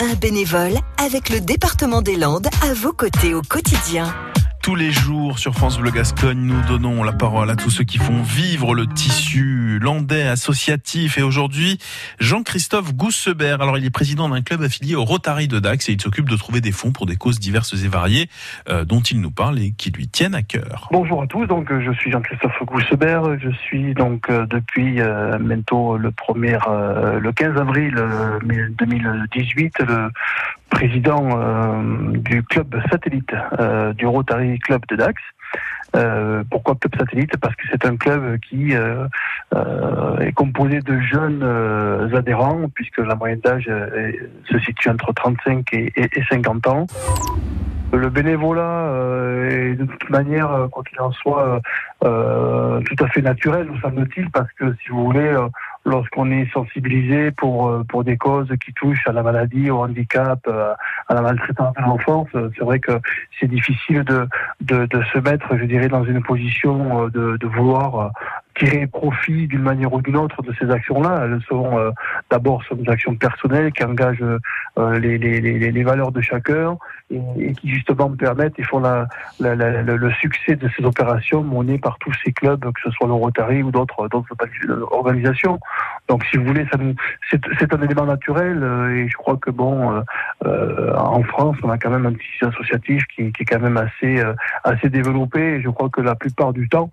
un bénévole avec le département des Landes à vos côtés au quotidien. Tous les jours sur France Bleu Gascogne, nous donnons la parole à tous ceux qui font vivre le tissu landais associatif. Et aujourd'hui, Jean-Christophe Goussebert. Alors, il est président d'un club affilié au Rotary de Dax et il s'occupe de trouver des fonds pour des causes diverses et variées euh, dont il nous parle et qui lui tiennent à cœur. Bonjour à tous. Donc, je suis Jean-Christophe Goussebert. Je suis donc euh, depuis euh, bientôt le premier, euh, le 15 avril 2018, le président euh, du club satellite euh, du Rotary Club de Dax. Euh, pourquoi club satellite? Parce que c'est un club qui euh, euh, est composé de jeunes euh, adhérents, puisque la moyenne d'âge se situe entre 35 et, et, et 50 ans. Le bénévolat est de toute manière, quoi qu'il en soit, tout à fait naturel, nous semble-t-il, parce que si vous voulez, lorsqu'on est sensibilisé pour euh, pour des causes qui touchent à la maladie, au handicap, euh, à la maltraitance de l'enfance, euh, c'est vrai que c'est difficile de, de de se mettre, je dirais, dans une position de, de vouloir tirer profit d'une manière ou d'une autre de ces actions-là. Elles sont euh, d'abord sont des actions personnelles qui engagent euh, les, les, les, les valeurs de chacun et, qui justement permettent et font la, la, la, le, succès de ces opérations menées par tous ces clubs, que ce soit le Rotary ou d'autres organisations. Donc, si vous voulez, ça nous, c'est, un élément naturel euh, et je crois que bon, euh, euh, en France, on a quand même un tissu associatif qui, qui est quand même assez assez développé. Et je crois que la plupart du temps,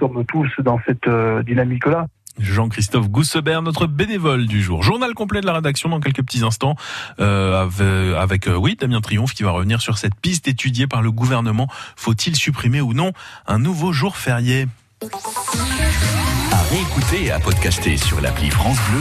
sommes tous dans cette euh, dynamique-là. Jean-Christophe Goussebert, notre bénévole du jour. Journal complet de la rédaction dans quelques petits instants euh, avec, avec euh, oui Damien Triomphe qui va revenir sur cette piste étudiée par le gouvernement. Faut-il supprimer ou non un nouveau jour férié? À réécouter et à podcaster sur l'appli France Bleu.